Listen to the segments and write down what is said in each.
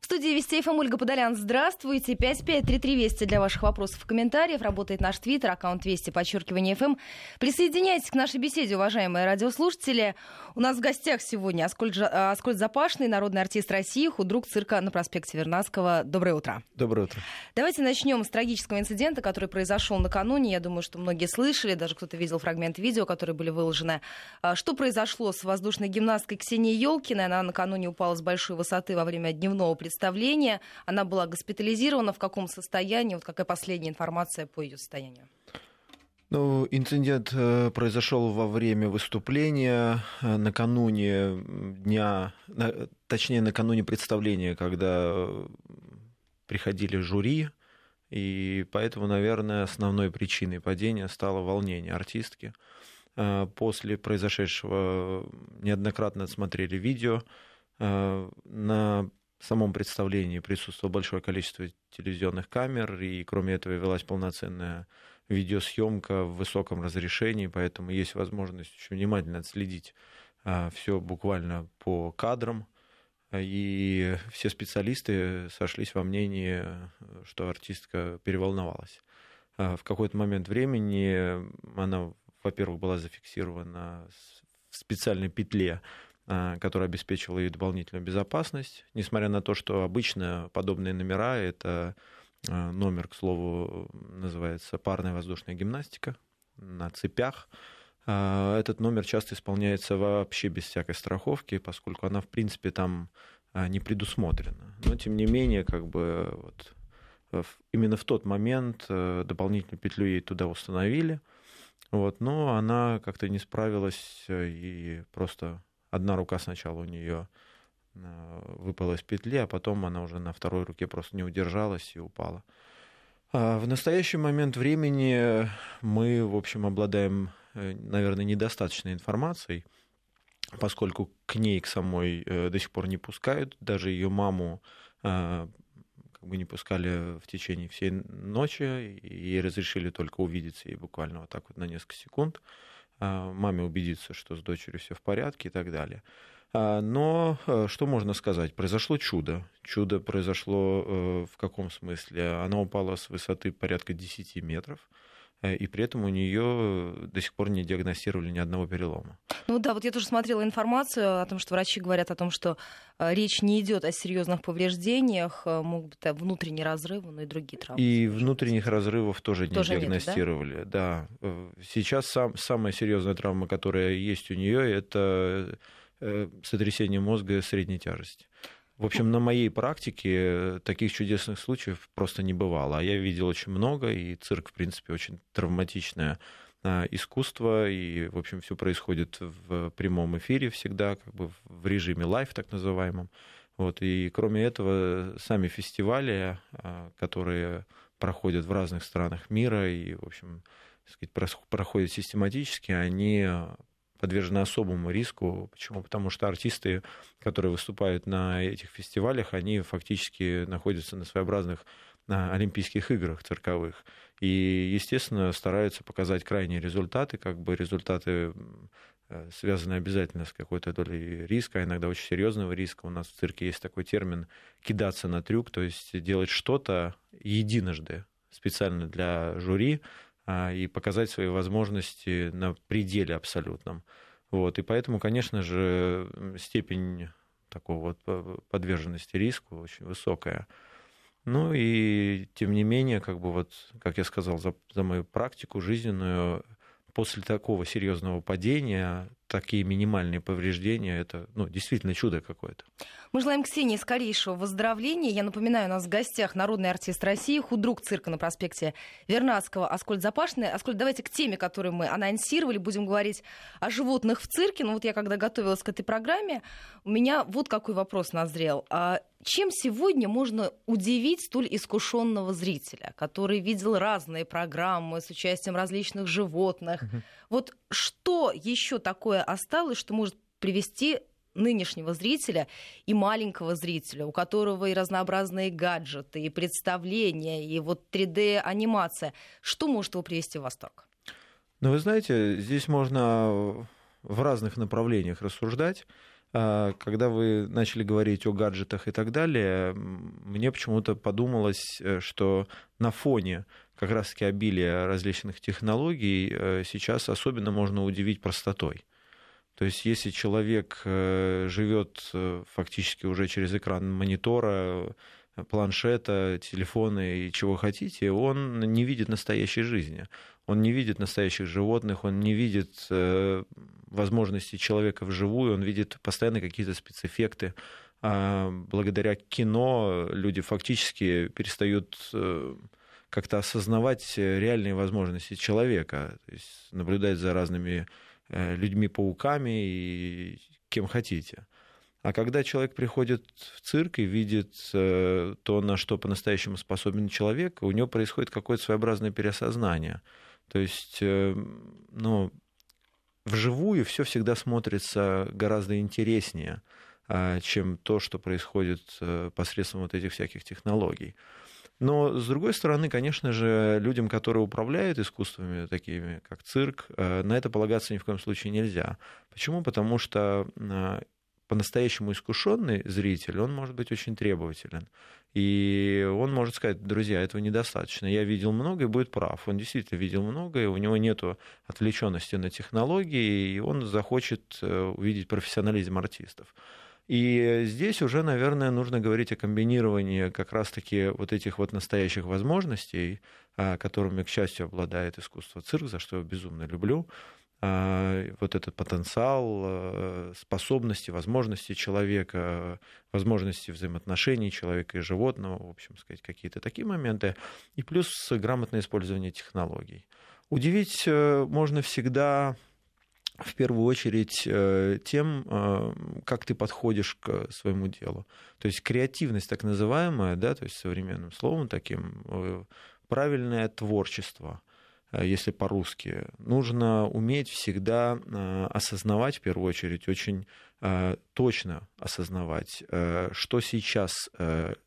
В студии Вести ФМ Ольга Подолян. Здравствуйте. 5533 Вести для ваших вопросов и комментариев. Работает наш твиттер, аккаунт Вести, подчеркивание ФМ. Присоединяйтесь к нашей беседе, уважаемые радиослушатели. У нас в гостях сегодня Аскольд, Аскольд Запашный, народный артист России, худрук цирка на проспекте Вернадского. Доброе утро. Доброе утро. Давайте начнем с трагического инцидента, который произошел накануне. Я думаю, что многие слышали, даже кто-то видел фрагмент видео, которые были выложены. А, что произошло с воздушной гимнасткой Ксенией Елкиной? Она накануне упала с большой высоты во время дневного представления. Она была госпитализирована. В каком состоянии? Вот какая последняя информация по ее состоянию? Ну, инцидент э, произошел во время выступления э, накануне дня, точнее накануне представления, когда приходили жюри, и поэтому, наверное, основной причиной падения стало волнение артистки. Э, после произошедшего неоднократно смотрели видео. На самом представлении присутствовало большое количество телевизионных камер, и кроме этого велась полноценная видеосъемка в высоком разрешении, поэтому есть возможность очень внимательно отследить а, все буквально по кадрам. И все специалисты сошлись во мнении, что артистка переволновалась. А, в какой-то момент времени она, во-первых, была зафиксирована в специальной петле которая обеспечивала ей дополнительную безопасность, несмотря на то, что обычно подобные номера — это а, номер, к слову, называется парная воздушная гимнастика на цепях. А, этот номер часто исполняется вообще без всякой страховки, поскольку она, в принципе, там не предусмотрена. Но, тем не менее, как бы вот, именно в тот момент э, дополнительную петлю ей туда установили, вот, но она как-то не справилась э, и просто одна рука сначала у нее э, выпала из петли, а потом она уже на второй руке просто не удержалась и упала. А в настоящий момент времени мы, в общем, обладаем, э, наверное, недостаточной информацией, поскольку к ней, к самой, э, до сих пор не пускают. Даже ее маму как бы не пускали в течение всей ночи и разрешили только увидеться ей буквально вот так вот на несколько секунд. А, маме убедиться, что с дочерью все в порядке и так далее. А, но э, что можно сказать? Произошло чудо. Чудо произошло э, в каком смысле? Она упала с высоты порядка 10 метров. Э, и при этом у нее до сих пор не диагностировали ни одного перелома. Ну да, вот я тоже смотрела информацию о том, что врачи говорят о том, что э, речь не идет о серьезных повреждениях, э, могут быть внутренние разрывы, но и другие травмы. И внутренних разрывов тоже не тоже диагностировали. Нет, да? да. Сейчас сам, самая серьезная травма, которая есть у нее, это сотрясение мозга средней тяжести. В общем, на моей практике таких чудесных случаев просто не бывало. А я видел очень много, и цирк, в принципе, очень травматичное а, искусство, и, в общем, все происходит в прямом эфире всегда, как бы в режиме live, так называемом. Вот, и кроме этого, сами фестивали, а, которые проходят в разных странах мира и, в общем, сказать, проходят систематически, они подвержены особому риску. Почему? Потому что артисты, которые выступают на этих фестивалях, они фактически находятся на своеобразных на Олимпийских играх цирковых. И, естественно, стараются показать крайние результаты, как бы результаты э, связаны обязательно с какой-то долей риска, а иногда очень серьезного риска. У нас в цирке есть такой термин «кидаться на трюк», то есть делать что-то единожды специально для жюри, и показать свои возможности на пределе абсолютном. Вот, и поэтому, конечно же, степень такого вот подверженности риску очень высокая. Ну и тем не менее, как бы вот, как я сказал, за, за мою практику жизненную, после такого серьезного падения такие минимальные повреждения, это ну, действительно чудо какое-то. Мы желаем Ксении скорейшего выздоровления. Я напоминаю, у нас в гостях народный артист России, худрук цирка на проспекте Вернадского Аскольд Запашный. Аскольд, давайте к теме, которую мы анонсировали, будем говорить о животных в цирке. Ну вот я когда готовилась к этой программе, у меня вот какой вопрос назрел. Чем сегодня можно удивить столь искушенного зрителя, который видел разные программы с участием различных животных? Угу. Вот что еще такое осталось, что может привести нынешнего зрителя и маленького зрителя, у которого и разнообразные гаджеты, и представления, и вот 3D-анимация. Что может его привести в восторг? Ну, вы знаете, здесь можно в разных направлениях рассуждать. А, когда вы начали говорить о гаджетах и так далее, мне почему-то подумалось, э, что на фоне как раз-таки обилия различных технологий э, сейчас особенно можно удивить простотой. То есть если человек э, живет фактически уже через экран монитора, планшета, телефона и чего хотите, он не видит настоящей жизни. Он не видит настоящих животных, он не видит э, возможности человека вживую, он видит постоянно какие-то спецэффекты. А благодаря кино люди фактически перестают э, как-то осознавать реальные возможности человека, то есть наблюдать за разными э, людьми-пауками и кем хотите. А когда человек приходит в цирк и видит э, то, на что по-настоящему способен человек, у него происходит какое-то своеобразное переосознание. То есть, э, ну, вживую все всегда смотрится гораздо интереснее, а, чем то, что происходит э, посредством вот этих всяких технологий. Но, с другой стороны, конечно же, людям, которые управляют искусствами, такими как цирк, на это полагаться ни в коем случае нельзя. Почему? Потому что по-настоящему искушенный зритель, он может быть очень требователен. И он может сказать, друзья, этого недостаточно. Я видел много и будет прав. Он действительно видел много, и у него нет отвлеченности на технологии, и он захочет э, увидеть профессионализм артистов. И здесь уже, наверное, нужно говорить о комбинировании как раз-таки вот этих вот настоящих возможностей, а, которыми, к счастью, обладает искусство цирк, за что я безумно люблю, вот этот потенциал, э, способности, возможности человека, возможности взаимоотношений человека и животного, в общем сказать, какие-то такие моменты, и плюс грамотное использование технологий. Удивить э, можно всегда в первую очередь э, тем, как ты подходишь к своему делу. То есть креативность так называемая, да, то есть современным словом таким, правильное творчество – Э, если по-русски, нужно уметь всегда э, осознавать, в первую очередь, очень э, точно осознавать, что сейчас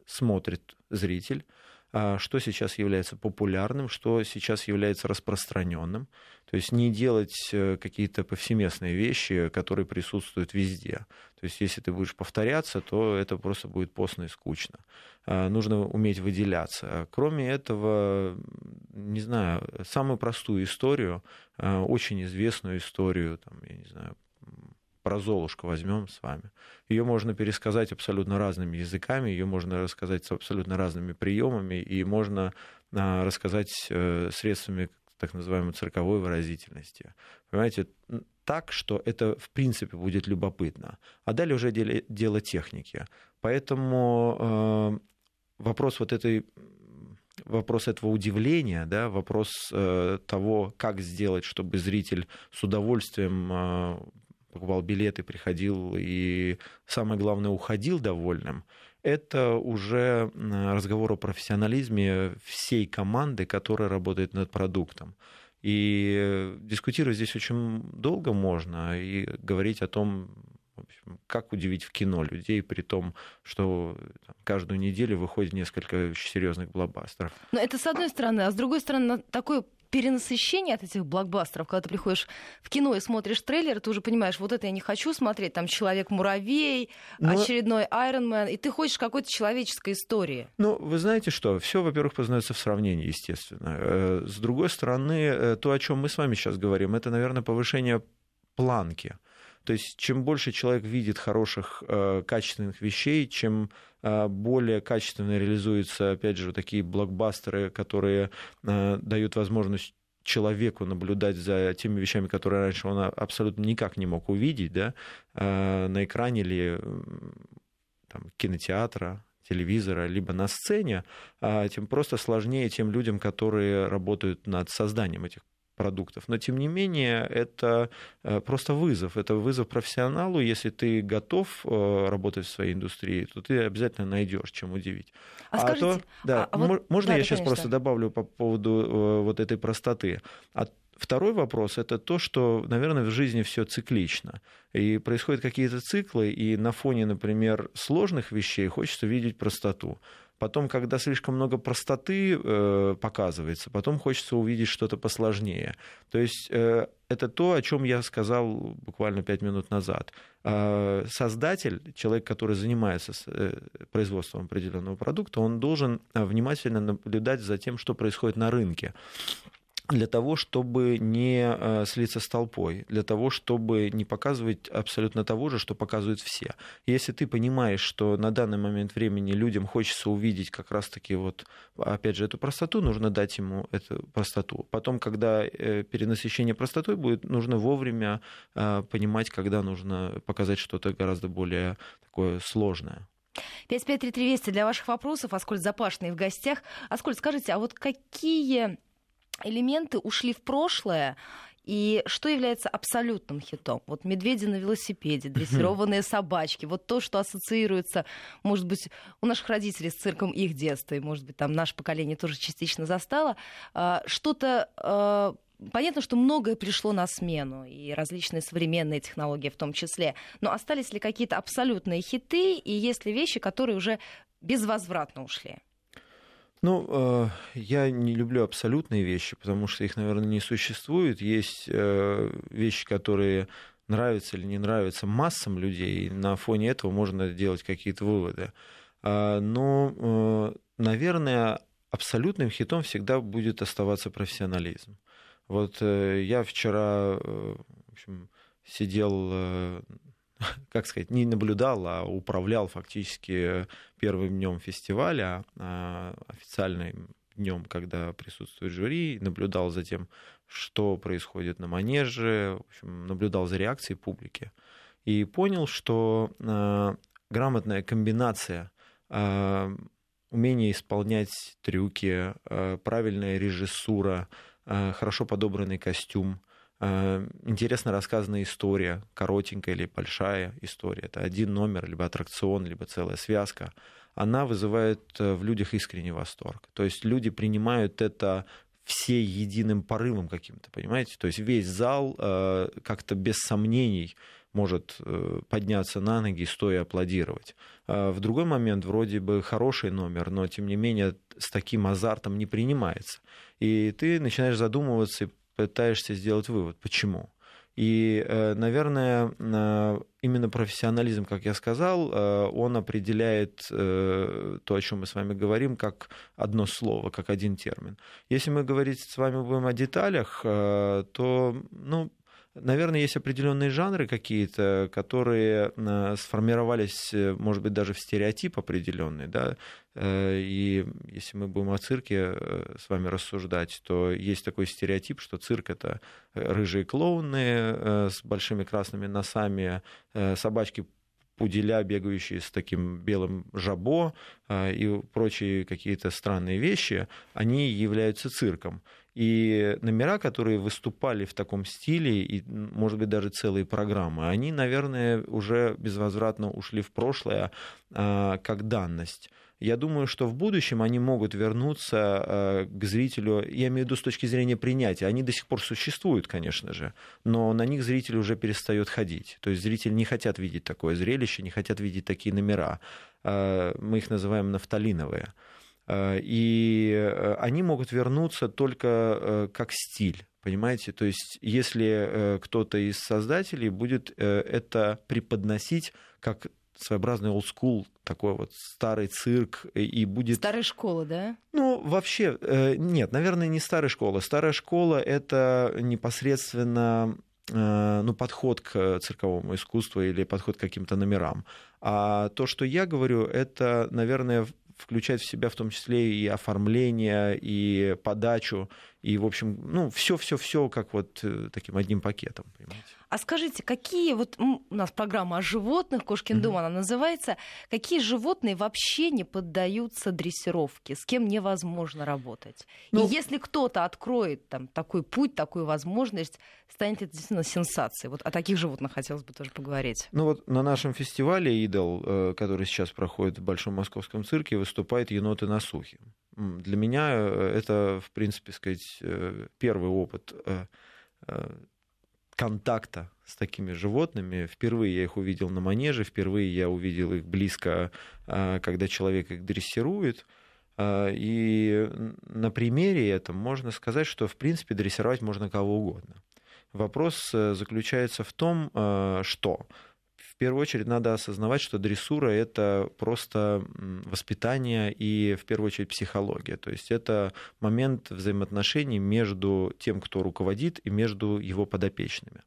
смотрит зритель, что сейчас является популярным, что сейчас является распространенным. То есть не делать э, какие-то повсеместные вещи, которые присутствуют везде. То есть если ты будешь повторяться, то это просто будет постно и скучно. А, нужно уметь выделяться. Кроме этого, не знаю, самую простую историю, а, очень известную историю, там, я не знаю, про Золушку возьмем с вами. Ее можно пересказать абсолютно разными языками, ее можно рассказать с абсолютно разными приемами, и можно а, рассказать э, средствами так называемой цирковой выразительности. Понимаете, так, что это в принципе будет любопытно. А далее уже дело, техники. Поэтому э, вопрос вот этой вопрос этого удивления, да, вопрос э, того, как сделать, чтобы зритель с удовольствием э, покупал билеты, приходил и, самое главное, уходил довольным, это уже разговор о профессионализме всей команды, которая работает над продуктом. И дискутировать здесь очень долго можно и говорить о том, общем, как удивить в кино людей, при том, что там, каждую неделю выходит несколько серьезных блокбастеров. Но это с одной стороны, а с другой стороны, такое перенасыщение от этих блокбастеров, когда ты приходишь в кино и смотришь трейлер, ты уже понимаешь, вот это я не хочу смотреть, там Человек-муравей, Но... очередной Айронмен, и ты хочешь какой-то человеческой истории. Ну, вы знаете что, все, во-первых, познается в сравнении, естественно. Э, с другой стороны, э, то, о чем мы с вами сейчас говорим, это, наверное, повышение планки. То есть чем больше человек видит хороших, э, качественных вещей, чем э, более качественно реализуются, опять же, такие блокбастеры, которые э, дают возможность человеку наблюдать за теми вещами, которые раньше он абсолютно никак не мог увидеть, да, на экране или там, кинотеатра, телевизора, либо на сцене, а тем просто сложнее тем людям, которые работают над созданием этих продуктов. Но, тем не менее, это э, просто вызов. Это вызов профессионалу. Если ты готов э, работать в своей индустрии, то ты обязательно найдешь, чем удивить. А, а скажите, то, да, а, вот, можно да, я да, сейчас конечно. просто добавлю по поводу э, вот этой простоты? А Второй вопрос это то, что, наверное, в жизни все циклично. И происходят какие-то циклы, и на фоне, например, сложных вещей хочется видеть простоту. Потом, когда слишком много простоты э, показывается, потом хочется увидеть что-то посложнее. То есть э, это то, о чем я сказал буквально пять минут назад. Э, создатель, человек, который занимается э, производством определенного продукта, он должен э, внимательно наблюдать за тем, что происходит на рынке для того, чтобы не э, слиться с толпой, для того, чтобы не показывать абсолютно того же, что показывают все. Если ты понимаешь, что на данный момент времени людям хочется увидеть как раз-таки вот, опять же, эту простоту, нужно дать ему эту простоту. Потом, когда э, перенасыщение простотой будет, нужно вовремя э, понимать, когда нужно показать что-то гораздо более такое сложное. 553320 для ваших вопросов. Аскольд Запашный в гостях. Аскольд, скажите, а вот какие элементы ушли в прошлое, и что является абсолютным хитом? Вот медведи на велосипеде, дрессированные собачки, вот то, что ассоциируется, может быть, у наших родителей с цирком их детства, и, может быть, там наше поколение тоже частично застало. А, что-то а, Понятно, что многое пришло на смену, и различные современные технологии в том числе. Но остались ли какие-то абсолютные хиты, и есть ли вещи, которые уже безвозвратно ушли? Ну, э, я не люблю абсолютные вещи, потому что их, наверное, не существует. Есть э, вещи, которые нравятся или не нравятся массам людей, и на фоне этого можно делать какие-то выводы. А, но, э, наверное, абсолютным хитом всегда будет оставаться профессионализм. Вот я вчера в общем, сидел как сказать, не наблюдал, а управлял фактически первым днем фестиваля, а, официальным днем, когда присутствует жюри, наблюдал за тем, что происходит на манеже, в общем, наблюдал за реакцией публики. И понял, что а, грамотная комбинация а, умение исполнять трюки, правильная режиссура, хорошо подобранный костюм – интересно рассказанная история, коротенькая или большая история. Это один номер, либо аттракцион, либо целая связка. Она вызывает э, в людях искренний восторг. То есть люди принимают это все единым порывом каким-то, понимаете? То есть весь зал э, как-то без сомнений может подняться на ноги, стоя аплодировать. В другой момент вроде бы хороший номер, но тем не менее с таким азартом не принимается. И ты начинаешь задумываться пытаешься сделать вывод, почему. И, э, наверное, э, именно профессионализм, как я сказал, э, он определяет то, о чем мы с вами говорим, как одно слово, как один термин. Если мы говорить с вами будем о деталях, то, ну, Наверное, есть определенные жанры какие-то, которые э, сформировались, э, может быть, даже в стереотип определенный, да, э, и если мы будем о цирке с вами рассуждать, то есть такой стереотип, что цирк — это рыжие клоуны с большими красными носами, собачки пуделя, бегающие с таким белым жабо и прочие какие-то странные вещи, они являются цирком. И номера, которые выступали в таком стиле, и, может быть, даже целые программы, они, наверное, уже безвозвратно ушли в прошлое а, как данность. Я думаю, что в будущем они могут вернуться а, к зрителю, я имею в виду с точки зрения принятия. Они до сих пор существуют, конечно же, но на них зритель уже перестает ходить. То есть зрители не хотят видеть такое зрелище, не хотят видеть такие номера. А, мы их называем нафталиновые. Э, и э, они могут вернуться только э, как стиль. Понимаете? То есть, если кто-то из создателей будет это преподносить как своеобразный school, такой вот старый цирк, и будет... Старая школа, да? Ну, вообще, нет, наверное, не старая школа. Старая школа — это непосредственно ну, подход к цирковому искусству или подход к каким-то номерам. А то, что я говорю, это, наверное, включает в себя в том числе и оформление, и подачу, и, в общем, ну, все-все-все как вот э, таким одним пакетом, понимаете? А скажите, какие вот у нас программа о животных, Кошкин mm-hmm. дом, она называется, какие животные вообще не поддаются дрессировке, с кем невозможно работать? Ну, И если кто-то откроет там такой путь, такую возможность, станет это действительно сенсацией. Вот о таких животных хотелось бы тоже поговорить. Ну вот на нашем фестивале «Идол», э, который сейчас проходит в Большом Московском цирке, выступает еноты на сухе. Для меня э, это, в принципе, сказать, э, первый опыт контакта с такими животными. Впервые я их увидел на манеже, впервые я увидел их близко, когда человек их дрессирует. И на примере этом можно сказать, что в принципе дрессировать можно кого угодно. Вопрос э, заключается в том, э, что первую очередь надо осознавать, что дрессура — это просто воспитание и, в первую очередь, психология. То есть это момент взаимоотношений между тем, кто руководит, и между его подопечными.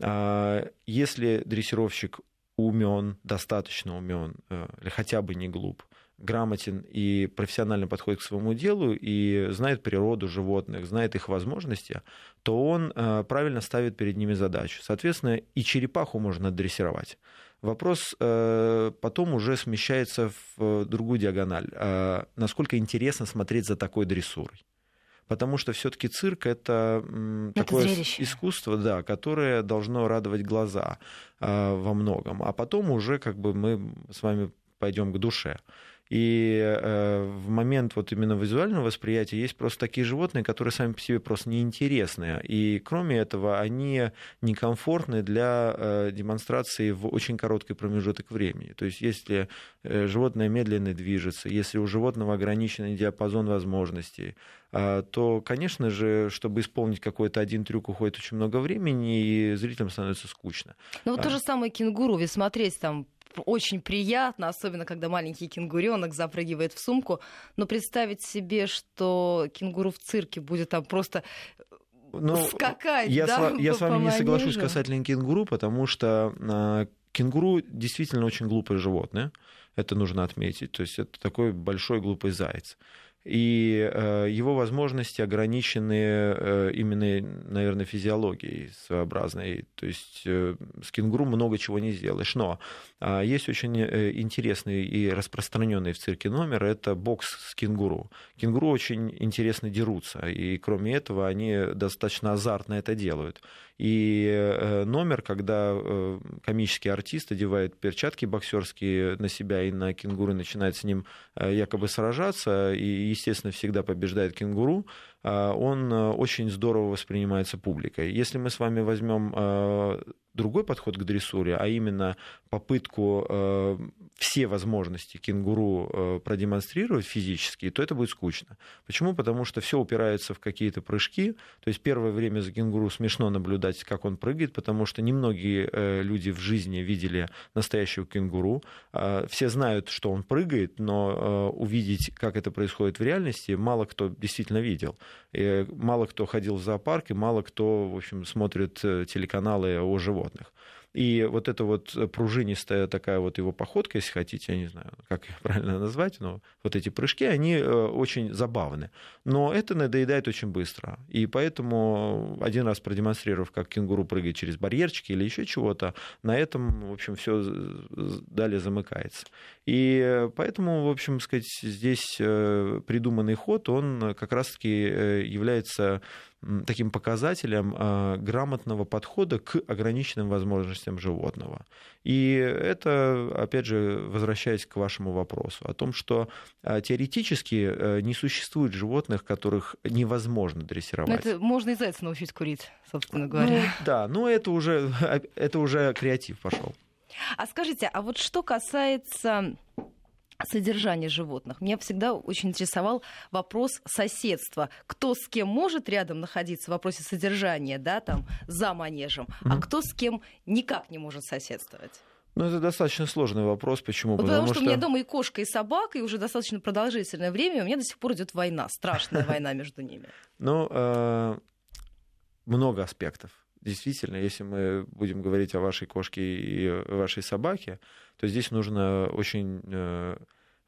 А, если дрессировщик умен, достаточно умен, э, или хотя бы не глуп, грамотен и профессионально подходит к своему делу и знает природу животных, знает их возможности, то он э, правильно ставит перед ними задачу. Соответственно, и черепаху можно дрессировать. Вопрос э, потом уже смещается в другую диагональ. Насколько интересно смотреть за такой дрессурой? потому что все-таки цирк это, это такое зрелище. искусство, да, которое должно радовать глаза во многом, а потом уже как бы мы с вами пойдем к душе. И э, в момент вот именно визуального восприятия есть просто такие животные, которые сами по себе просто неинтересные. И кроме этого, они некомфортны для э, демонстрации в очень короткий промежуток времени. То есть если э, животное медленно движется, если у животного ограниченный диапазон возможностей, то, конечно же, чтобы исполнить какой-то один трюк, уходит очень много времени, и зрителям становится скучно. Ну вот а... то же самое кенгуру, ведь смотреть там очень приятно, особенно когда маленький кенгуренок запрыгивает в сумку. Но представить себе, что кенгуру в цирке будет там просто ну, скакать. Я, да, с, я с вами не соглашусь касательно кенгуру, потому что э, кенгуру действительно очень глупое животное. Это нужно отметить. То есть это такой большой глупый заяц и э, его возможности ограничены э, именно, наверное, физиологией своеобразной. То есть э, с кенгуру много чего не сделаешь. Но а, есть очень интересный и распространенный в цирке номер, это бокс с кенгуру. Кенгуру очень интересно дерутся, и кроме этого они достаточно азартно это делают. И номер, когда комический артист одевает перчатки боксерские на себя и на кенгуру начинает с ним якобы сражаться, и естественно, всегда побеждает кенгуру, он э, очень здорово воспринимается публикой. Если мы с вами возьмем э, другой подход к дрессуре, а именно попытку э, все возможности кенгуру продемонстрировать физически, то это будет скучно. Почему? Потому что все упирается в какие-то прыжки. То есть первое время за кенгуру смешно наблюдать, как он прыгает, потому что немногие люди в жизни видели настоящего кенгуру. Все знают, что он прыгает, но увидеть, как это происходит в реальности, мало кто действительно видел. И мало кто ходил в зоопарк, и мало кто, в общем, смотрит э, телеканалы о животных. И вот эта вот пружинистая такая вот его походка, если хотите, я не знаю, как ее правильно назвать, но вот эти прыжки, они э, очень забавны. Но это надоедает очень быстро. И поэтому один раз продемонстрировав, как кенгуру прыгает через барьерчики или еще чего-то, на этом, в общем, все далее замыкается. И поэтому, в общем, сказать, здесь э, придуманный ход, он как раз-таки э, является таким показателем а, грамотного подхода к ограниченным возможностям животного. И это, опять же, возвращаясь к вашему вопросу, о том, что а, теоретически э, не существует животных, которых невозможно дрессировать. Но это можно и зайца научить курить, собственно говоря. Ну, да, но это уже, это уже креатив пошел. А скажите, а вот что касается содержания животных. Меня всегда очень интересовал вопрос соседства. Кто с кем может рядом находиться в вопросе содержания, да, там, за манежем, mm-hmm. а кто с кем никак не может соседствовать? Ну, это достаточно сложный вопрос. Почему? Вот потому, потому что, что у меня дома и кошка, и собака, и уже достаточно продолжительное время, и у меня до сих пор идет война, страшная война между ними. Ну, э, много аспектов. Действительно, если мы будем говорить о вашей кошке и вашей собаке, то здесь нужно очень э,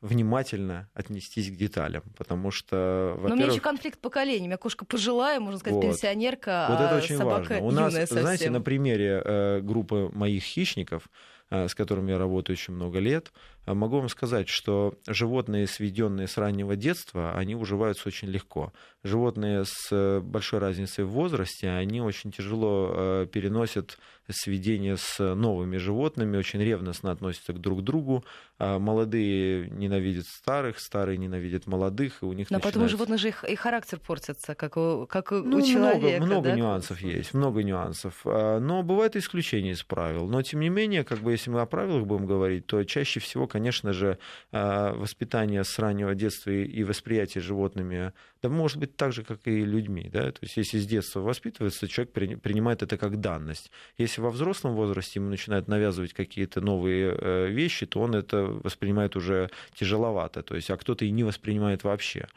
внимательно отнестись к деталям, потому что, во-первых... Но у меня еще конфликт поколений. У меня кошка пожилая, можно сказать, вот. пенсионерка, вот это а очень собака важно. У нас, совсем. знаете, на примере э, группы моих хищников, с которыми я работаю очень много лет, могу вам сказать, что животные, сведенные с раннего детства, они уживаются очень легко. Животные с большой разницей в возрасте, они очень тяжело переносят сведение с новыми животными, очень ревностно относятся к друг другу. А молодые ненавидят старых, старые ненавидят молодых, и у них Но начинается... потом у животных же и характер портится, как у, как ну, у человека. Много, много да? нюансов есть, много нюансов. А, но бывают исключения из правил. Но, тем не менее, как бы, если мы о правилах будем говорить, то чаще всего, конечно же, а, воспитание с раннего детства и восприятие животными, да может быть так же, как и людьми. Да? То есть если с детства воспитывается, человек принимает это как данность. Если во взрослом возрасте ему начинают навязывать какие-то новые э, вещи, то он это воспринимает уже тяжеловато. То есть, а кто-то и не воспринимает вообще.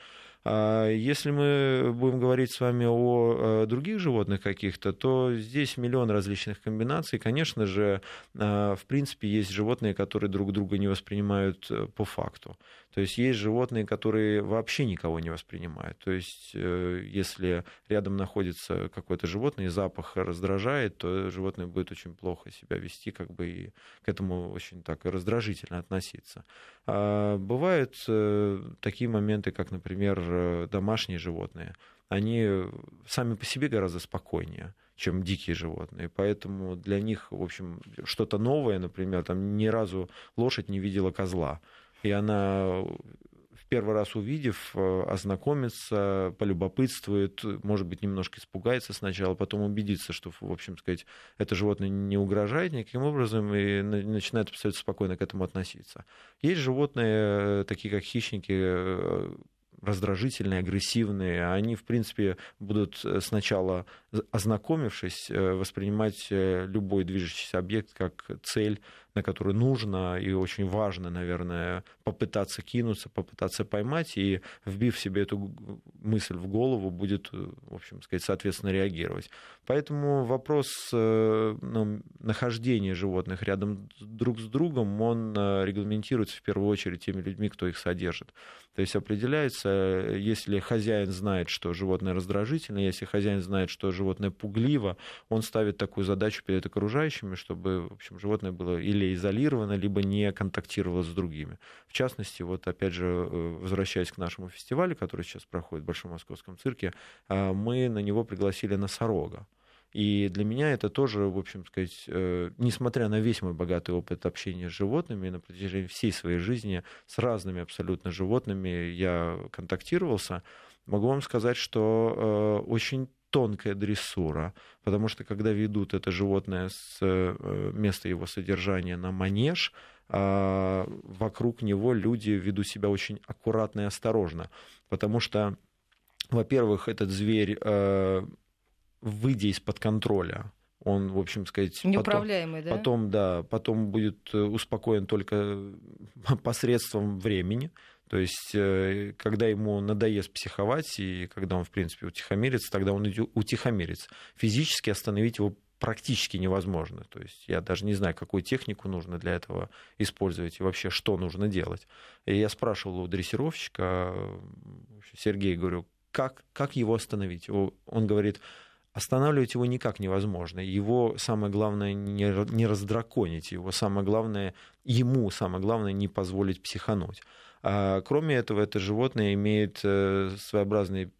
А если мы будем говорить с вами о э, других животных каких-то, то здесь миллион различных комбинаций. Конечно же, э, в принципе, есть животные, которые друг друга не воспринимают по факту. То есть есть животные, которые вообще никого не воспринимают. То есть э, если рядом находится какое-то животное и запах раздражает, то животное будет очень плохо себя вести, как бы и к этому очень так раздражительно относиться. А бывают э, такие моменты, как, например, э, домашние животные. Они сами по себе гораздо спокойнее чем дикие животные. Поэтому для них, в общем, что-то новое, например, там ни разу лошадь не видела козла и она в первый раз увидев, э, ознакомится, полюбопытствует, может быть, немножко испугается сначала, потом убедится, что, в общем сказать, это животное не угрожает никаким образом и начинает абсолютно спокойно к этому относиться. Есть животные, э, такие как хищники, э, раздражительные, агрессивные, они, в принципе, будут сначала, ознакомившись, воспринимать любой движущийся объект как цель на которую нужно и очень важно, наверное, попытаться кинуться, попытаться поймать, и вбив себе эту мысль в голову, будет, в общем сказать, соответственно, реагировать. Поэтому вопрос э, ну, нахождения животных рядом друг с другом, он э, регламентируется в первую очередь теми людьми, кто их содержит. То есть определяется, если хозяин знает, что животное раздражительно, если хозяин знает, что животное пугливо, он ставит такую задачу перед окружающими, чтобы в общем, животное было или или изолировано, либо не контактировала с другими. В частности, вот опять же, э, возвращаясь к нашему фестивалю, который сейчас проходит в Большом Московском цирке, э, мы на него пригласили носорога. И для меня это тоже, в общем сказать, э, несмотря на весь мой богатый опыт общения с животными на протяжении всей своей жизни, с разными абсолютно животными я контактировался, могу вам сказать, что очень тонкая дрессура, потому что когда ведут это животное с э, места его содержания на манеж, а, вокруг него люди ведут себя очень аккуратно и осторожно, потому что, во-первых, этот зверь, э, выйдя из-под контроля, он, в общем сказать, неуправляемый, потом, да? Потом, да, потом будет успокоен только посредством времени. То есть, э, когда ему надоест психовать, и когда он, в принципе, утихомирится, тогда он утихомирится. Физически остановить его практически невозможно. То есть я даже не знаю, какую технику нужно для этого использовать и вообще что нужно делать. И я спрашивал у дрессировщика, Сергея, говорю, как, как его остановить? Он говорит, останавливать его никак невозможно. Его самое главное не, не раздраконить, его самое главное, ему самое главное не позволить психануть. А, кроме этого, это животное имеет э, своеобразные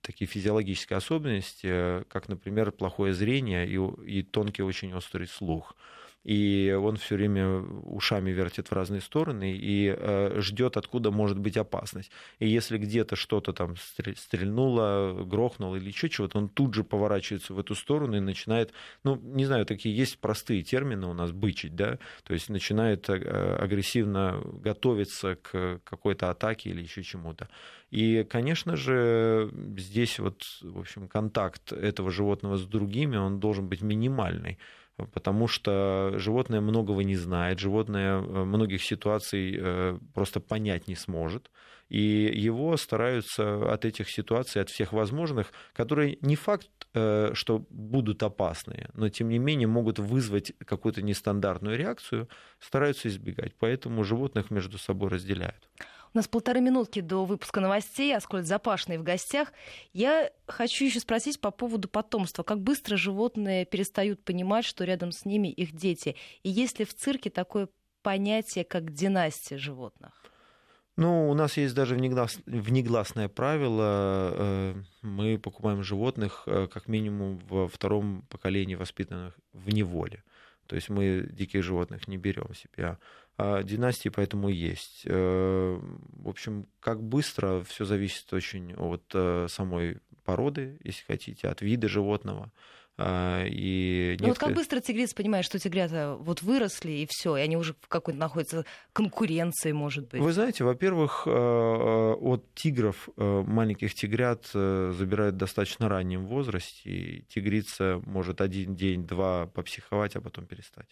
такие физиологические особенности, э, как, например, плохое зрение и, и тонкий очень острый слух и он все время ушами вертит в разные стороны и э, ждет, откуда может быть опасность. И если где-то что-то там стрельнуло, грохнуло или еще чего-то, он тут же поворачивается в эту сторону и начинает, ну, не знаю, такие есть простые термины у нас, бычить, да, то есть начинает э, агрессивно готовиться к какой-то атаке или еще чему-то. И, конечно же, здесь вот, в общем, контакт этого животного с другими, он должен быть минимальный потому что животное многого не знает, животное э, многих ситуаций э, просто понять не сможет, и его стараются от этих ситуаций, от всех возможных, которые не факт, э, что будут опасные, но тем не менее могут вызвать какую-то нестандартную реакцию, стараются избегать, поэтому животных между собой разделяют. У нас полторы минутки до выпуска новостей, Аскольд Запашный в гостях. Я хочу еще спросить по поводу потомства. Как быстро животные перестают понимать, что рядом с ними их дети? И есть ли в цирке такое понятие как династия животных? Ну, у нас есть даже внеглас... внегласное правило. Э, мы покупаем животных э, как минимум во втором поколении воспитанных в неволе. То есть мы диких животных не берем себе. А династии поэтому есть. Э, в общем, как быстро, все зависит очень от самой породы, если хотите, от вида животного. А, и некоторые... Ну вот как быстро тигрицы понимают, что тигрята вот выросли и все, и они уже в какой-то находятся конкуренции, может быть? Вы знаете, во-первых, э, э, от тигров э, маленьких тигрят забирают в достаточно раннем возрасте, и тигрица может один день, два попсиховать, а потом перестать.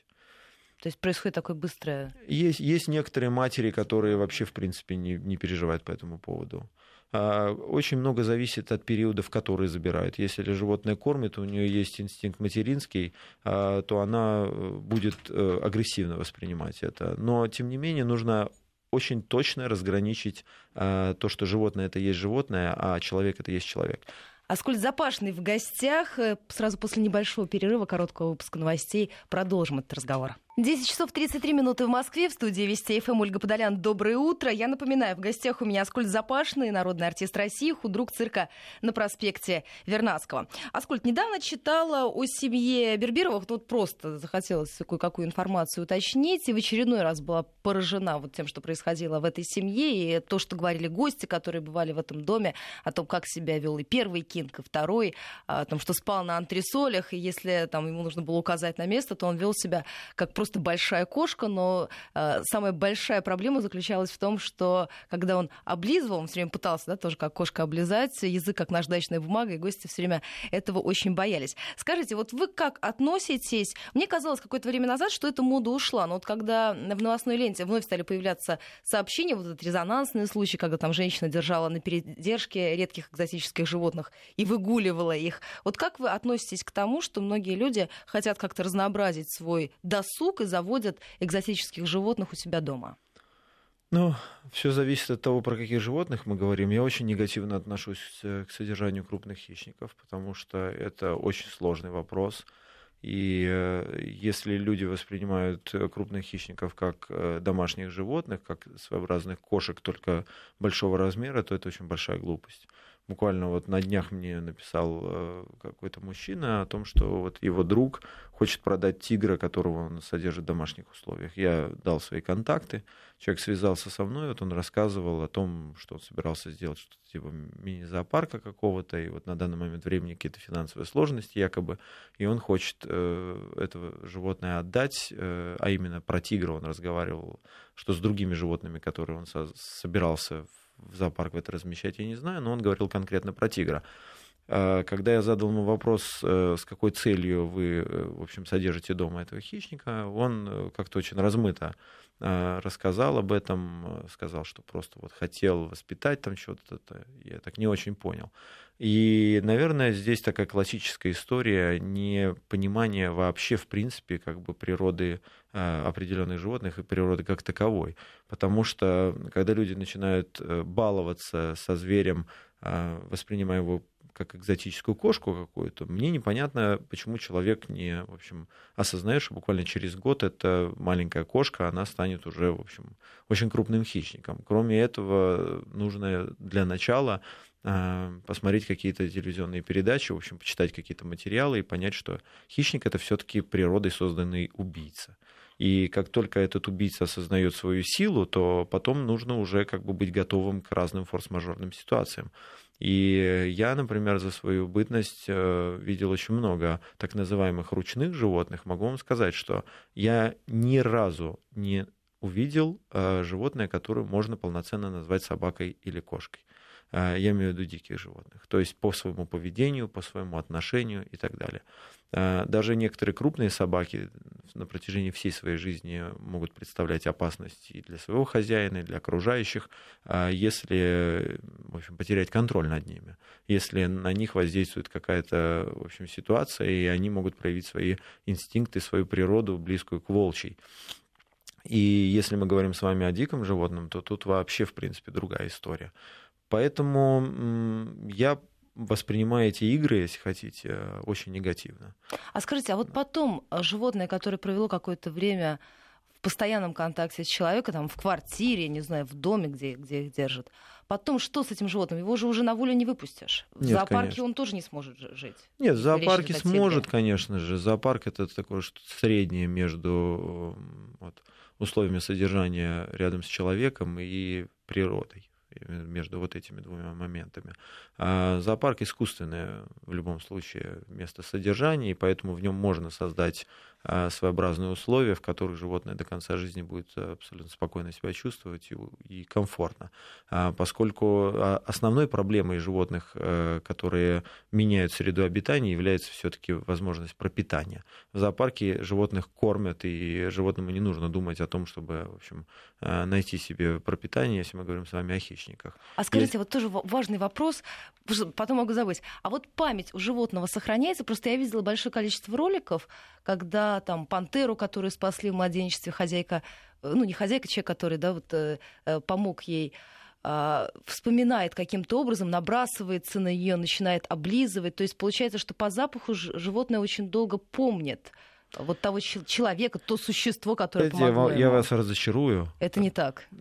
То есть происходит такое быстрое... Есть, есть некоторые матери, которые вообще, в принципе, не, не переживают по этому поводу. А, очень много зависит от периода, в который забирают. Если животное кормит, у нее есть инстинкт материнский, а, то она э, будет э, агрессивно воспринимать это. Но, тем не менее, нужно очень точно разграничить а, то, что животное это есть животное, а человек это есть человек. Аскольд Запашный в гостях. Э, сразу после небольшого перерыва, короткого выпуска новостей, продолжим этот разговор. 10 часов 33 минуты в Москве. В студии Вести ФМ Ольга Подолян. Доброе утро. Я напоминаю, в гостях у меня Аскольд Запашный, народный артист России, худрук цирка на проспекте Вернадского. Аскольд, недавно читала о семье Берберовых. Вот просто захотелось кое-какую информацию уточнить. И в очередной раз была поражена вот тем, что происходило в этой семье. И то, что говорили гости, которые бывали в этом доме, о том, как себя вел и первый Кинг, и второй, о том, что спал на антресолях. И если там, ему нужно было указать на место, то он вел себя как просто большая кошка, но э, самая большая проблема заключалась в том, что когда он облизывал, он все время пытался, да, тоже как кошка облизать, язык как наждачная бумага, и гости все время этого очень боялись. Скажите, вот вы как относитесь? Мне казалось какое-то время назад, что эта мода ушла, но вот когда в новостной ленте вновь стали появляться сообщения, вот этот резонансный случай, когда там женщина держала на передержке редких экзотических животных и выгуливала их. Вот как вы относитесь к тому, что многие люди хотят как-то разнообразить свой досуг и заводят экзотических животных у себя дома? Ну, все зависит от того, про каких животных мы говорим. Я очень негативно отношусь к содержанию крупных хищников, потому что это очень сложный вопрос. И э, если люди воспринимают крупных хищников как э, домашних животных, как своеобразных кошек только большого размера, то это очень большая глупость. Буквально вот на днях мне написал э, какой-то мужчина о том, что вот его друг хочет продать тигра, которого он содержит в домашних условиях. Я дал свои контакты, человек связался со мной, вот он рассказывал о том, что он собирался сделать что-то типа мини-зоопарка какого-то, и вот на данный момент времени какие-то финансовые сложности якобы, и он хочет э, этого животное отдать, э, а именно про тигра он разговаривал, что с другими животными, которые он со- собирался в зоопарк в это размещать, я не знаю, но он говорил конкретно про тигра. А, когда я задал ему вопрос, э, с какой целью вы, э, в общем, содержите дома этого хищника, он э, как-то очень размыто рассказал об этом, сказал, что просто вот хотел воспитать там что-то, я так не очень понял. И, наверное, здесь такая классическая история непонимания вообще, в принципе, как бы природы э, определенных животных и природы как таковой. Потому что, когда люди начинают э, баловаться со зверем, э, воспринимая его как экзотическую кошку какую-то, мне непонятно, почему человек не, в общем, осознает, что буквально через год эта маленькая кошка, она станет уже, в общем, очень крупным хищником. Кроме этого, нужно для начала а, посмотреть какие-то телевизионные передачи, в общем, почитать какие-то материалы и понять, что хищник это все-таки природой созданный убийца. И как только этот убийца осознает свою силу, то потом нужно уже как бы быть готовым к разным форс-мажорным ситуациям. И я, например, за свою бытность э, видел очень много так называемых ручных животных. Могу вам сказать, что я ни разу не увидел э, животное, которое можно полноценно назвать собакой или кошкой. А, я имею в виду диких животных, то есть по своему поведению, по своему отношению и так далее. А, даже некоторые крупные собаки на протяжении всей своей жизни могут представлять опасность и для своего хозяина, и для окружающих, а, если в общем, потерять контроль над ними, если на них воздействует какая-то в общем, ситуация, и они могут проявить свои инстинкты, свою природу, близкую к волчьей. И если мы говорим с вами о диком животном, то тут вообще, в принципе, другая история. Поэтому я воспринимаю эти игры, если хотите, очень негативно. А скажите, а вот потом э, животное, которое провело какое-то время в постоянном контакте с человеком, там, в квартире, не знаю, в доме, где, где их держат. Потом, что с этим животным? Его же уже на волю не выпустишь. В Нет, зоопарке конечно. он тоже не сможет жить. Нет, в зоопарке сможет, конечно же. Зоопарк это такое что среднее между вот, условиями содержания рядом с человеком и природой между вот этими двумя моментами. А зоопарк искусственное в любом случае место содержания, и поэтому в нем можно создать своеобразные условия, в которых животное до конца жизни будет абсолютно спокойно себя чувствовать и, и комфортно. А, поскольку а, основной проблемой животных, э, которые меняют среду обитания, является все-таки возможность пропитания. В зоопарке животных кормят, и животному не нужно думать о том, чтобы в общем, найти себе пропитание, если мы говорим с вами о хищниках. А скажите, Есть... вот тоже важный вопрос, потом могу забыть. А вот память у животного сохраняется? Просто я видела большое количество роликов, когда там пантеру, которую спасли в младенчестве, хозяйка, э, ну не хозяйка, человек, который, да, вот э, э помог ей э, вспоминает каким-то образом, набрасывается на нее, начинает облизывать. То есть получается, что по запаху животное очень долго помнит вот того человека, то существо, которое Это помогло я, ему. я вас разочарую. Это не так.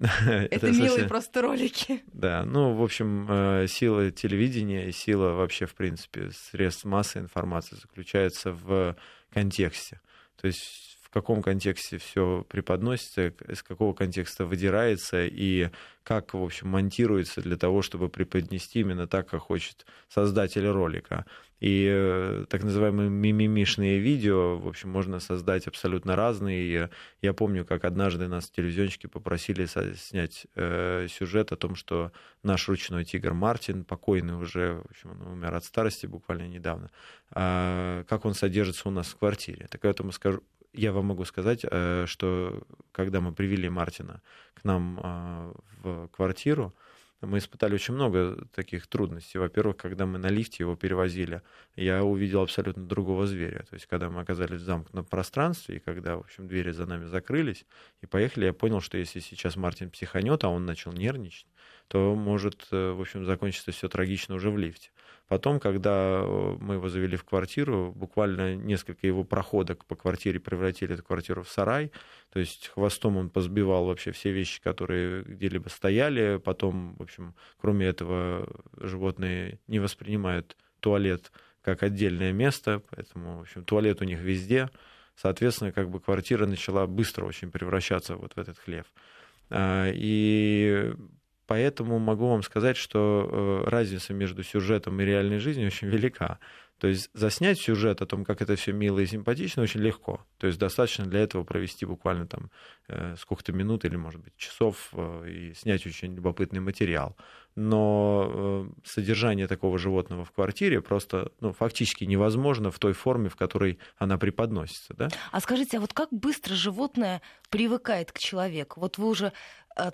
Это милые просто ролики. Да, ну, в общем, сила телевидения и сила вообще, в принципе, средств массы информации заключается в контексте. То есть в каком контексте все преподносится, из какого контекста выдирается и как, в общем, монтируется для того, чтобы преподнести именно так, как хочет создатель ролика. И э, так называемые мимимишные видео, в общем, можно создать абсолютно разные. Я помню, как однажды нас телевизионщики попросили снять э, сюжет о том, что наш ручной тигр Мартин, покойный уже, в общем, он умер от старости буквально недавно, э, как он содержится у нас в квартире. Так я этому скажу, я вам могу сказать, э, что когда мы привели Мартина к нам э, в квартиру, мы испытали очень много таких трудностей. Во-первых, когда мы на лифте его перевозили, я увидел абсолютно другого зверя. То есть, когда мы оказались в замкнутом пространстве, и когда, в общем, двери за нами закрылись, и поехали, я понял, что если сейчас Мартин психанет, а он начал нервничать, то может, э, в общем, закончиться все трагично уже в лифте. Потом, когда э, мы его завели в квартиру, буквально несколько его проходок по квартире превратили эту квартиру в сарай. То есть хвостом он позбивал вообще все вещи, которые где-либо стояли. Потом, в общем, кроме этого, животные не воспринимают туалет как отдельное место, поэтому, в общем, туалет у них везде. Соответственно, как бы квартира начала быстро очень превращаться вот в этот хлев. А, и Поэтому могу вам сказать, что э, разница между сюжетом и реальной жизнью очень велика. То есть заснять сюжет о том, как это все мило и симпатично, очень легко. То есть достаточно для этого провести буквально там э, сколько-то минут или, может быть, часов э, и снять очень любопытный материал. Но содержание такого животного в квартире просто ну, фактически невозможно в той форме, в которой она преподносится. Да? А скажите, а вот как быстро животное привыкает к человеку? Вот вы уже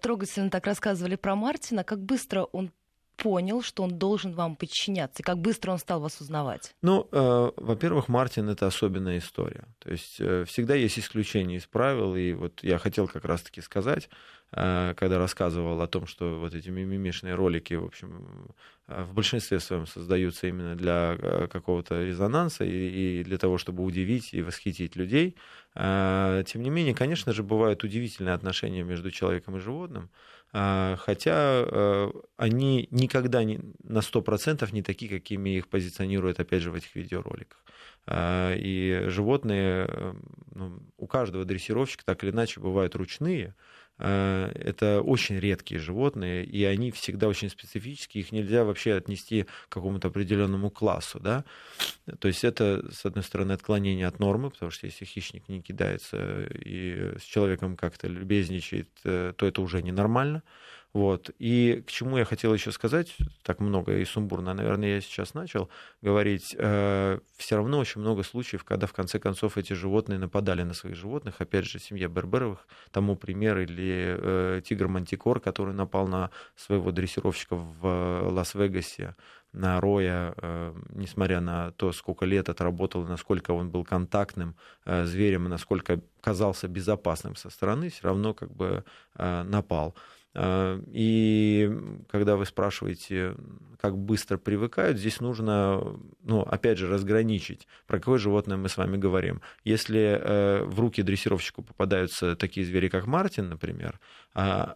трогательно так рассказывали про Мартина, как быстро он понял, что он должен вам подчиняться, и как быстро он стал вас узнавать? Ну, э, во-первых, Мартин это особенная история. То есть э, всегда есть исключения из правил, и вот я хотел как раз-таки сказать, э, когда рассказывал о том, что вот эти мимимишные ролики, в общем, э, в большинстве своем создаются именно для э, какого-то резонанса и, и для того, чтобы удивить и восхитить людей. Э, тем не менее, конечно же, бывают удивительные отношения между человеком и животным. Хотя э, они никогда не, на 100% не такие, какими их позиционируют, опять же, в этих видеороликах. И животные, э, ну, у каждого дрессировщика так или иначе бывают ручные, Э, это очень редкие животные, и они всегда очень специфические, их нельзя вообще отнести к какому-то определенному классу. Да? То есть это, с одной стороны, отклонение от нормы, потому что если хищник не кидается и с человеком как-то любезничает, э, то это уже ненормально. Вот. И к чему я хотел еще сказать, так много и сумбурно, наверное, я сейчас начал говорить, э, все равно очень много случаев, когда в конце концов эти животные нападали на своих животных, опять же, семья Берберовых, тому пример, или э, тигр Мантикор, который напал на своего дрессировщика в Лас-Вегасе, на Роя, э, несмотря на то, сколько лет отработал, насколько он был контактным э, зверем, и насколько казался безопасным со стороны, все равно как бы э, напал. А, и когда вы спрашиваете, как быстро привыкают, здесь нужно, ну, опять же, разграничить, про какое животное мы с вами говорим. Если э, в руки дрессировщику попадаются такие звери, как Мартин, например, а,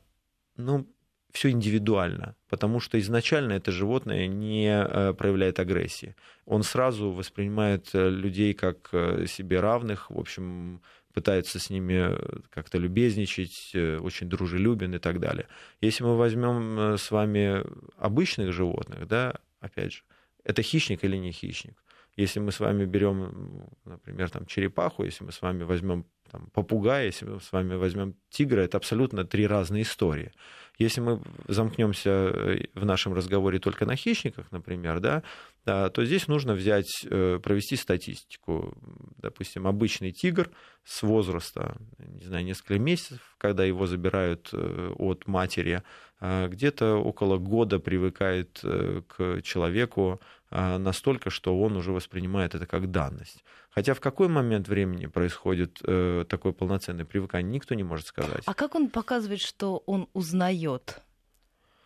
ну, все индивидуально, потому что изначально это животное не э, проявляет агрессии. Он сразу воспринимает э, людей как себе равных, в общем, пытается с ними э, как-то любезничать, э, очень дружелюбен и так далее. Если мы возьмем э, с вами обычных животных, да, опять же, это хищник или не хищник? Если мы с вами берем, например, там, черепаху, если мы с вами возьмем там, попугая, если мы с вами возьмем тигра, это абсолютно три разные истории. Если мы замкнемся в нашем разговоре только на хищниках, например, да, то здесь нужно взять, провести статистику. Допустим, обычный тигр с возраста, не знаю, несколько месяцев, когда его забирают э, от матери, а, где-то около года привыкает э, к человеку настолько, что он уже воспринимает это как данность. Хотя в какой момент времени происходит э, такое полноценное привыкание, никто не может сказать. А как он показывает, что он узнает?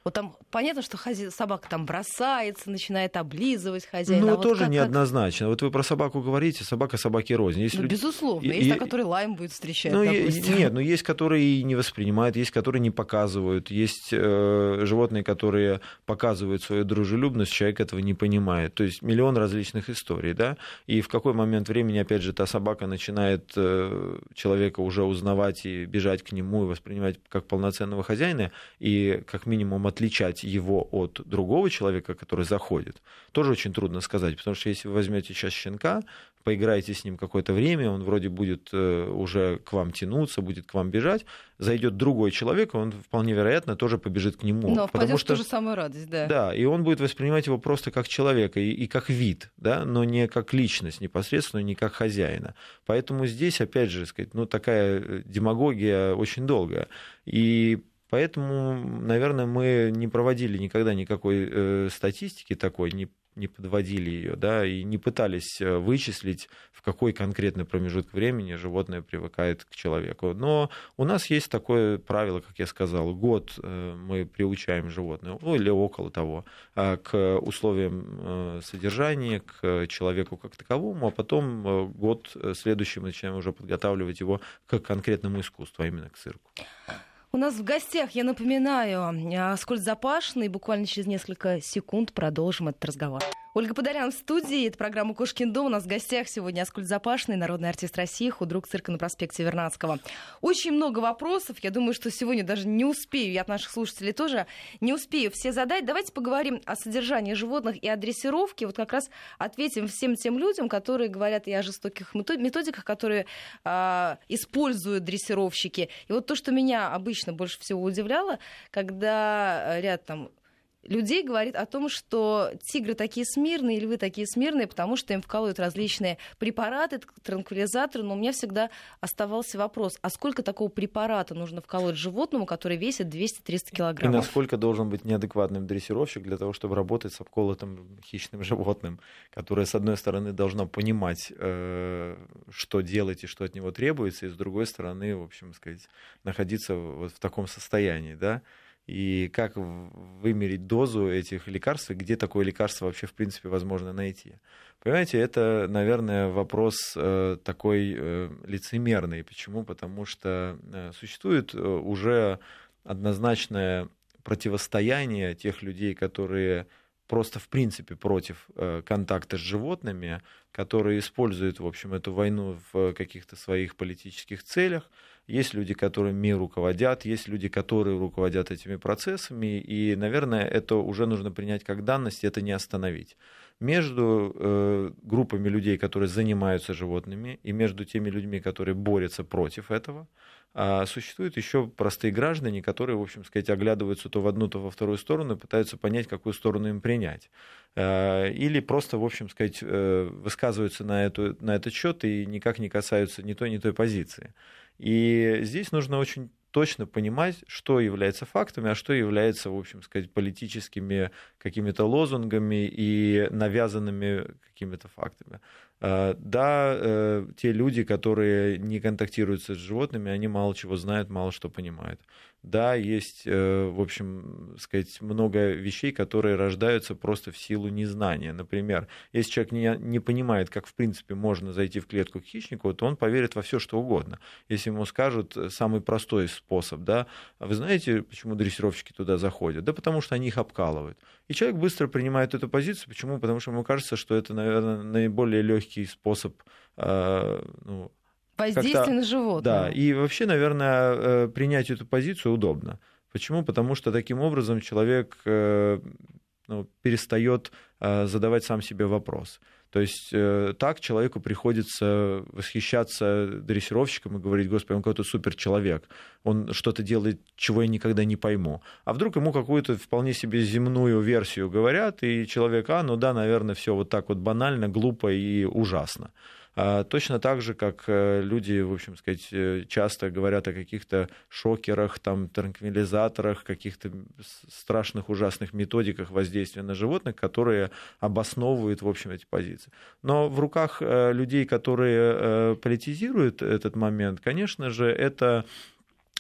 Вот там понятно, что хозя... собака там бросается, начинает облизывать хозяина. Ну, а тоже вот как, неоднозначно. Вот вы про собаку говорите, собака собаки рознь. Есть ну, люди... безусловно. Есть и... та, которая лаем будет встречать, ну, допустим. Нет, но ну, есть, которые и не воспринимают, есть, которые не показывают. Есть э, животные, которые показывают свою дружелюбность, человек этого не понимает. То есть миллион различных историй, да? И в какой момент времени, опять же, та собака начинает э, человека уже узнавать и бежать к нему и воспринимать как полноценного хозяина, и как минимум отличать его от другого человека, который заходит, тоже очень трудно сказать, потому что если вы возьмете сейчас щенка, поиграете с ним какое-то время, он вроде будет э, уже к вам тянуться, будет к вам бежать, зайдет другой человек, он вполне вероятно тоже побежит к нему. Но потому что в ту же самую радость, да. Да, и он будет воспринимать его просто как человека и, и как вид, да, но не как личность непосредственно, не как хозяина. Поэтому здесь, опять же, сказать, ну, такая э, демагогия очень долгая. И Поэтому, наверное, мы не проводили никогда никакой э, статистики такой, не, не подводили ее, да, и не пытались э, вычислить, в какой конкретный промежуток времени животное привыкает к человеку. Но у нас есть такое правило, как я сказал, год э, мы приучаем животное, ну или около того, к условиям содержания, к человеку как таковому, а потом год следующий мы начинаем уже подготавливать его к конкретному искусству, а именно к цирку. У нас в гостях, я напоминаю, Аскольд Запашный. Буквально через несколько секунд продолжим этот разговор. Ольга Подолян в студии. Это программа «Кошкин дом». У нас в гостях сегодня Аскольд Запашный, народный артист России, худрук цирка на проспекте Вернадского. Очень много вопросов. Я думаю, что сегодня даже не успею, я от наших слушателей тоже не успею все задать. Давайте поговорим о содержании животных и о дрессировке. Вот как раз ответим всем тем людям, которые говорят и о жестоких методиках, которые э, используют дрессировщики. И вот то, что меня обычно больше всего удивляло, когда ряд там людей говорит о том, что тигры такие смирные, львы такие смирные, потому что им вкалывают различные препараты, транквилизаторы. Но у меня всегда оставался вопрос, а сколько такого препарата нужно вколоть животному, который весит 200-300 килограммов? И насколько должен быть неадекватным дрессировщик для того, чтобы работать с обколотым хищным животным, которое, с одной стороны, должно понимать, э, что делать и что от него требуется, и с другой стороны, в общем сказать, находиться вот в таком состоянии, да, и как вымерить дозу этих лекарств, и где такое лекарство вообще в принципе возможно найти. Понимаете, это, наверное, вопрос э, такой э, лицемерный. Почему? Потому что э, существует уже однозначное противостояние тех людей, которые просто в принципе против контакта с животными, которые используют, в общем, эту войну в каких-то своих политических целях, есть люди, которые мир руководят, есть люди, которые руководят этими процессами, и, наверное, это уже нужно принять как данность, это не остановить. Между э, группами людей, которые занимаются животными, и между теми людьми, которые борются против этого, а существуют еще простые граждане, которые, в общем сказать, оглядываются то в одну, то во вторую сторону и пытаются понять, какую сторону им принять. Э, или просто, в общем сказать, э, высказываются на, эту, на этот счет и никак не касаются ни той, ни той позиции. И здесь нужно очень точно понимать, что является фактами, а что является, в общем сказать, политическими какими-то лозунгами и навязанными какими-то фактами. А, да, э, те люди, которые не контактируют с животными, они мало чего знают, мало что понимают. Да, есть, э, в общем, сказать, много вещей, которые рождаются просто в силу незнания. Например, если человек не, не понимает, как в принципе можно зайти в клетку к хищнику, то он поверит во все, что угодно. Если ему скажут самый простой способ, да, вы знаете, почему дрессировщики туда заходят? Да потому что они их обкалывают. И человек быстро принимает эту позицию. Почему? Потому что ему кажется, что это, наверное, наиболее легкий способ э, ну, Воздействие на животное. Да, и вообще, наверное, э, принять эту позицию удобно. Почему? Потому что таким образом человек э, ну, перестает задавать сам себе вопрос. То есть так человеку приходится восхищаться дрессировщиком и говорить, господи, он какой-то суперчеловек, он что-то делает, чего я никогда не пойму. А вдруг ему какую-то вполне себе земную версию говорят, и человек, а, ну да, наверное, все вот так вот банально, глупо и ужасно. А, точно так же, как э, люди, в общем сказать, э, часто говорят о каких-то шокерах, там, транквилизаторах, каких-то страшных, ужасных методиках воздействия на животных, которые обосновывают, в общем, эти позиции. Но в руках э, людей, которые политизируют этот момент, конечно же, это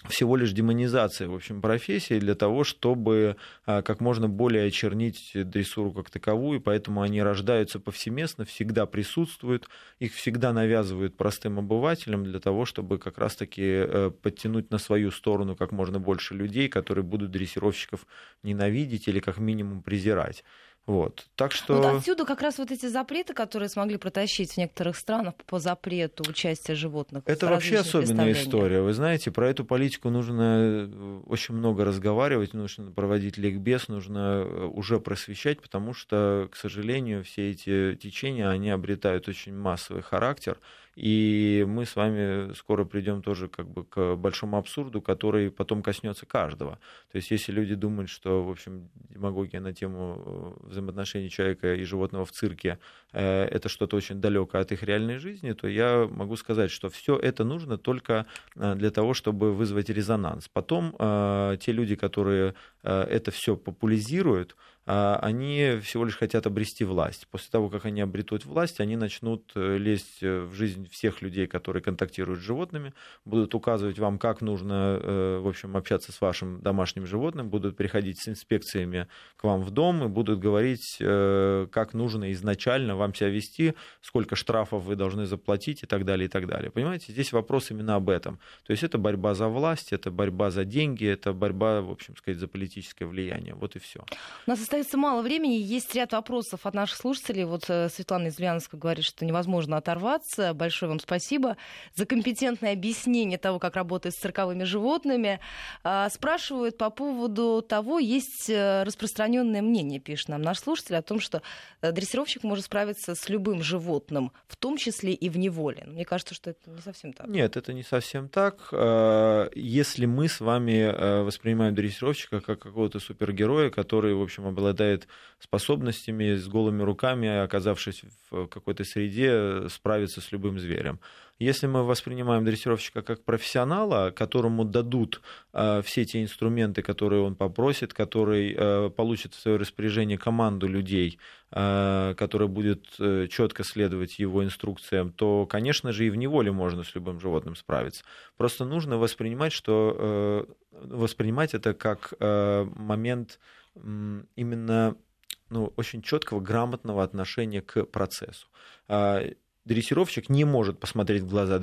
всего лишь демонизация, в общем, профессии для того, чтобы а, как можно более очернить дрессуру как таковую, поэтому они рождаются повсеместно, всегда присутствуют, их всегда навязывают простым обывателям для того, чтобы как раз-таки э, подтянуть на свою сторону как можно больше людей, которые будут дрессировщиков ненавидеть или как минимум презирать. Вот. Так что... Вот отсюда как раз вот эти запреты, которые смогли протащить в некоторых странах по запрету участия животных. Это вообще особенная история. Вы знаете, про эту политику нужно э, очень много разговаривать, нужно проводить ликбез, нужно э, уже просвещать, потому что, к сожалению, все эти течения, они обретают очень массовый характер. И мы с вами скоро придем тоже как бы к большому абсурду, который потом коснется каждого. То есть если люди думают, что, в общем, демагогия на тему э, взаимоотношений человека и животного в цирке э, это что-то очень далекое от их реальной жизни, то я могу сказать, что все это нужно только э, для того, чтобы вызвать резонанс. Потом те люди, которые это все популяризируют, они всего лишь хотят обрести власть. После того, как они обретут власть, они начнут э, лезть э, в жизнь всех людей, которые контактируют с животными, будут указывать вам, как нужно, э, в общем, общаться с вашим домашним животным, будут приходить с инспекциями к вам в дом и будут говорить, как нужно изначально вам себя вести, сколько штрафов вы должны заплатить и так далее, и так далее. Понимаете, здесь вопрос именно об этом. То есть это борьба за власть, это борьба за деньги, это борьба, в общем сказать, за политическое влияние. Вот и все. У нас остается мало времени. Есть ряд вопросов от наших слушателей. Вот э, Светлана из Ульяновска говорит, что невозможно оторваться. Большое вам спасибо за компетентное объяснение того, как работает с цирковыми животными. А, спрашивают по поводу того, есть э, распространенное мнение, пишет нам наш слушатель, о том, что э, дрессировщик может справиться с любым животным, в том числе и в неволе. Мне кажется, что это не совсем так. Нет, это не совсем так. Если мы с вами воспринимаем дрессировщика как какого-то супергероя, который, в общем, обладает обладает способностями с голыми руками, оказавшись в какой-то среде, справиться с любым зверем. Если мы воспринимаем дрессировщика как профессионала, которому дадут э, все те инструменты, которые он попросит, который э, получит в свое распоряжение команду людей, э, которая будет э, четко следовать его инструкциям, то, конечно же, и в неволе можно с любым животным справиться. Просто нужно воспринимать, что э, воспринимать это как э, момент именно ну, очень четкого, грамотного отношения к процессу. А, дрессировщик не может посмотреть в глаза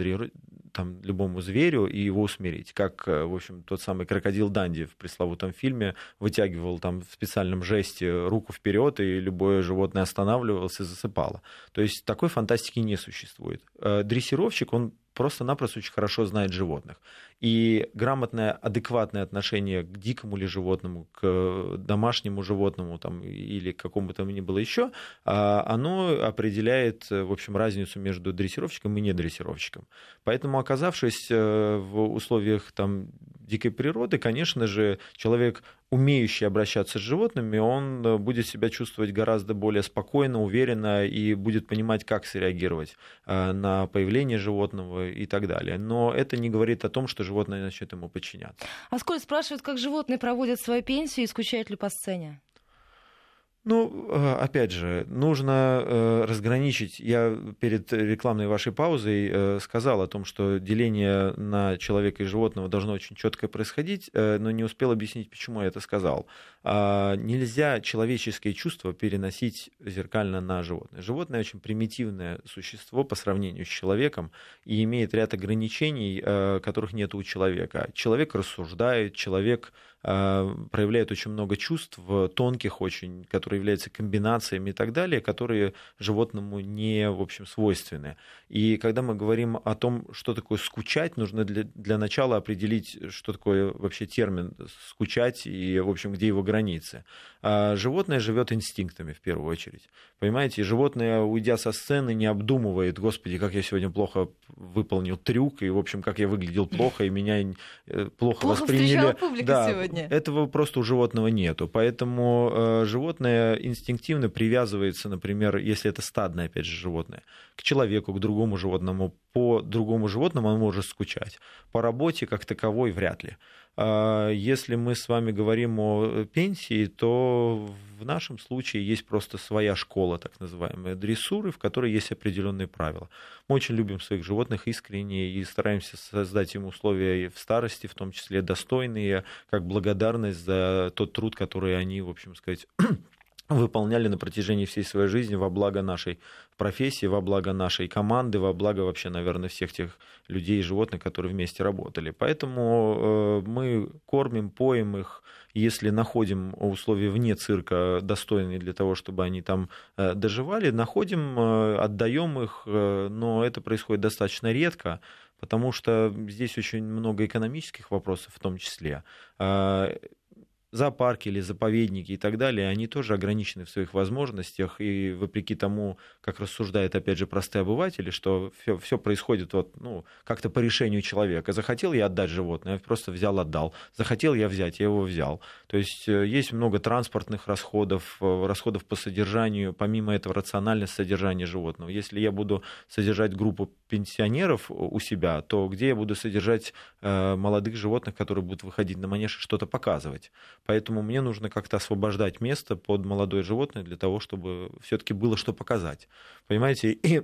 там, любому зверю и его усмирить, как, э, в общем, тот самый крокодил Данди в пресловутом фильме вытягивал там в специальном жесте руку вперед, и любое животное останавливалось и засыпало. То есть такой фантастики не существует. Э, дрессировщик, он просто-напросто очень хорошо знает животных. И грамотное, адекватное отношение к дикому или животному, к домашнему животному там, или к какому-то ни было еще, а, оно определяет, в общем, разницу между дрессировщиком и недрессировщиком. Поэтому, оказавшись э, в условиях там, дикой природы, конечно же, человек, умеющий обращаться с животными, он э, будет себя чувствовать гораздо более спокойно, уверенно и будет понимать, как среагировать э, на появление животного и так далее. Но это не говорит о том, что животное начнет ему подчиняться. А сколько спрашивают, как животные проводят свою пенсию и скучают ли по сцене? Ну, э, опять же, нужно э, разграничить. Я перед рекламной вашей паузой э, сказал о том, что деление на человека и животного должно очень четко происходить, но не успел объяснить, почему я это сказал. А, нельзя человеческие чувства переносить зеркально на животное. Животное очень примитивное существо по сравнению с человеком и имеет ряд ограничений, которых нет у человека. Человек рассуждает, человек а, проявляет очень много чувств, тонких очень, которые являются комбинациями и так далее, которые животному не, в общем, свойственны. И когда мы говорим о том, что такое скучать, нужно для, для начала определить, что такое вообще термин скучать и, в общем, где его границы. А животное живет инстинктами в первую очередь. Понимаете, животное, уйдя со сцены, не обдумывает, господи, как я сегодня плохо выполнил трюк, и, в общем, как я выглядел плохо, и меня э, плохо, плохо восприняли. да, сегодня. Этого просто у животного нету. Поэтому э, животное инстинктивно привязывается, например, если это стадное, опять же, животное, к человеку, к другому животному. По другому животному он может скучать. По работе как таковой вряд ли. А, если мы с вами говорим о пенсии, то в нашем случае есть просто своя школа, так называемая, дрессуры, в которой есть определенные правила. Мы очень любим своих животных искренне и стараемся создать им условия в старости, в том числе достойные, как благодарность за тот труд, который они, в общем сказать, выполняли на протяжении всей своей жизни во благо нашей профессии, во благо нашей команды, во благо вообще, наверное, всех тех людей и животных, которые вместе работали. Поэтому э, мы кормим, поем их, если находим условия вне цирка достойные для того, чтобы они там э, доживали, находим, э, отдаем их, но это происходит достаточно редко, потому что здесь очень много экономических вопросов в том числе зоопарки или заповедники и так далее, они тоже ограничены в своих возможностях, и вопреки тому, как рассуждают, опять же, простые обыватели, что все, все происходит вот, ну, как-то по решению человека. Захотел я отдать животное, я просто взял, отдал. Захотел я взять, я его взял. То есть э, есть много транспортных расходов, э, расходов по содержанию, помимо этого рациональность содержания животного. Если я буду содержать группу пенсионеров у себя, то где я буду содержать э, молодых животных, которые будут выходить на манеж и что-то показывать? Поэтому мне нужно как-то освобождать место под молодое животное для того, чтобы все-таки было что показать. Понимаете? И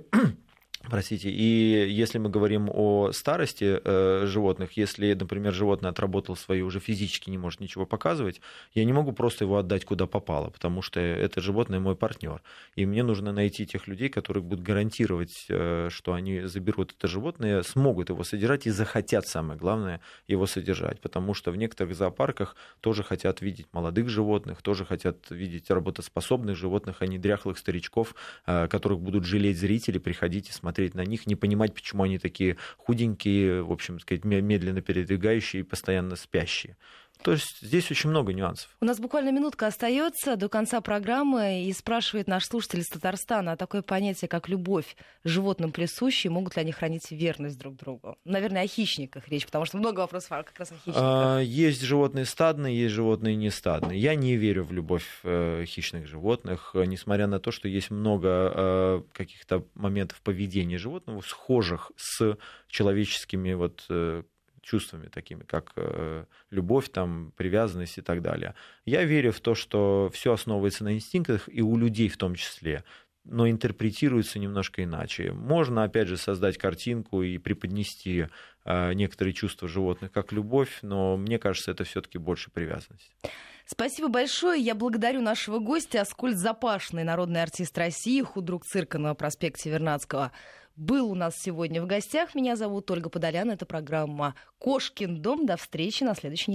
Простите, и если мы говорим о старости э, животных, если, например, животное отработало свои, уже физически не может ничего показывать, я не могу просто его отдать куда попало, потому что это животное мой партнер. И мне нужно найти тех людей, которые будут гарантировать, э, что они заберут это животное, смогут его содержать и захотят, самое главное, его содержать. Потому что в некоторых зоопарках тоже хотят видеть молодых животных, тоже хотят видеть работоспособных животных, а не дряхлых старичков, э, которых будут жалеть зрители, приходить и смотреть смотреть на них, не понимать, почему они такие худенькие, в общем сказать, медленно передвигающие и постоянно спящие. То есть здесь очень много нюансов. У нас буквально минутка остается до конца программы, и спрашивает наш слушатель из Татарстана, а такое понятие, как любовь животным присущей, могут ли они хранить верность друг другу? Наверное, о хищниках речь, потому что много вопросов как раз о хищниках. А, есть животные стадные, есть животные не стадные. Я не верю в любовь э, хищных животных, несмотря на то, что есть много э, каких-то моментов поведения животного, схожих с человеческими вот э, чувствами такими, как э, любовь, там, привязанность и так далее. Я верю в то, что все основывается на инстинктах, и у людей в том числе но интерпретируется немножко иначе. Можно, опять же, создать картинку и преподнести э, некоторые чувства животных как любовь, но мне кажется, это все-таки больше привязанность. Спасибо большое. Я благодарю нашего гостя, Аскольд Запашный, народный артист России, худрук цирка на проспекте Вернадского был у нас сегодня в гостях. Меня зовут Ольга Подолян. Это программа «Кошкин дом». До встречи на следующей неделе.